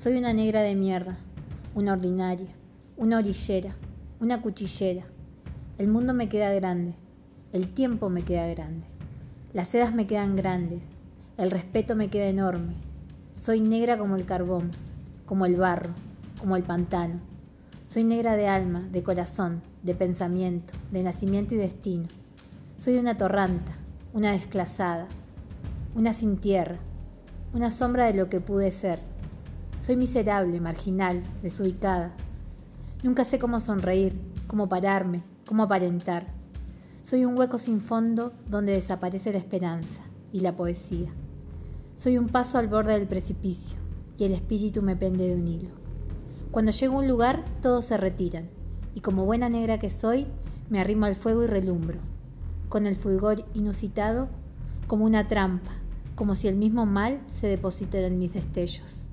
Soy una negra de mierda, una ordinaria, una orillera, una cuchillera. El mundo me queda grande, el tiempo me queda grande, las sedas me quedan grandes, el respeto me queda enorme. Soy negra como el carbón, como el barro, como el pantano. Soy negra de alma, de corazón, de pensamiento, de nacimiento y destino. Soy una torranta, una desclasada, una sin tierra, una sombra de lo que pude ser soy miserable, marginal, desubicada. Nunca sé cómo sonreír, cómo pararme, cómo aparentar. Soy un hueco sin fondo donde desaparece la esperanza y la poesía. Soy un paso al borde del precipicio y el espíritu me pende de un hilo. Cuando llego a un lugar, todos se retiran y como buena negra que soy, me arrimo al fuego y relumbro, con el fulgor inusitado como una trampa, como si el mismo mal se depositara en mis destellos.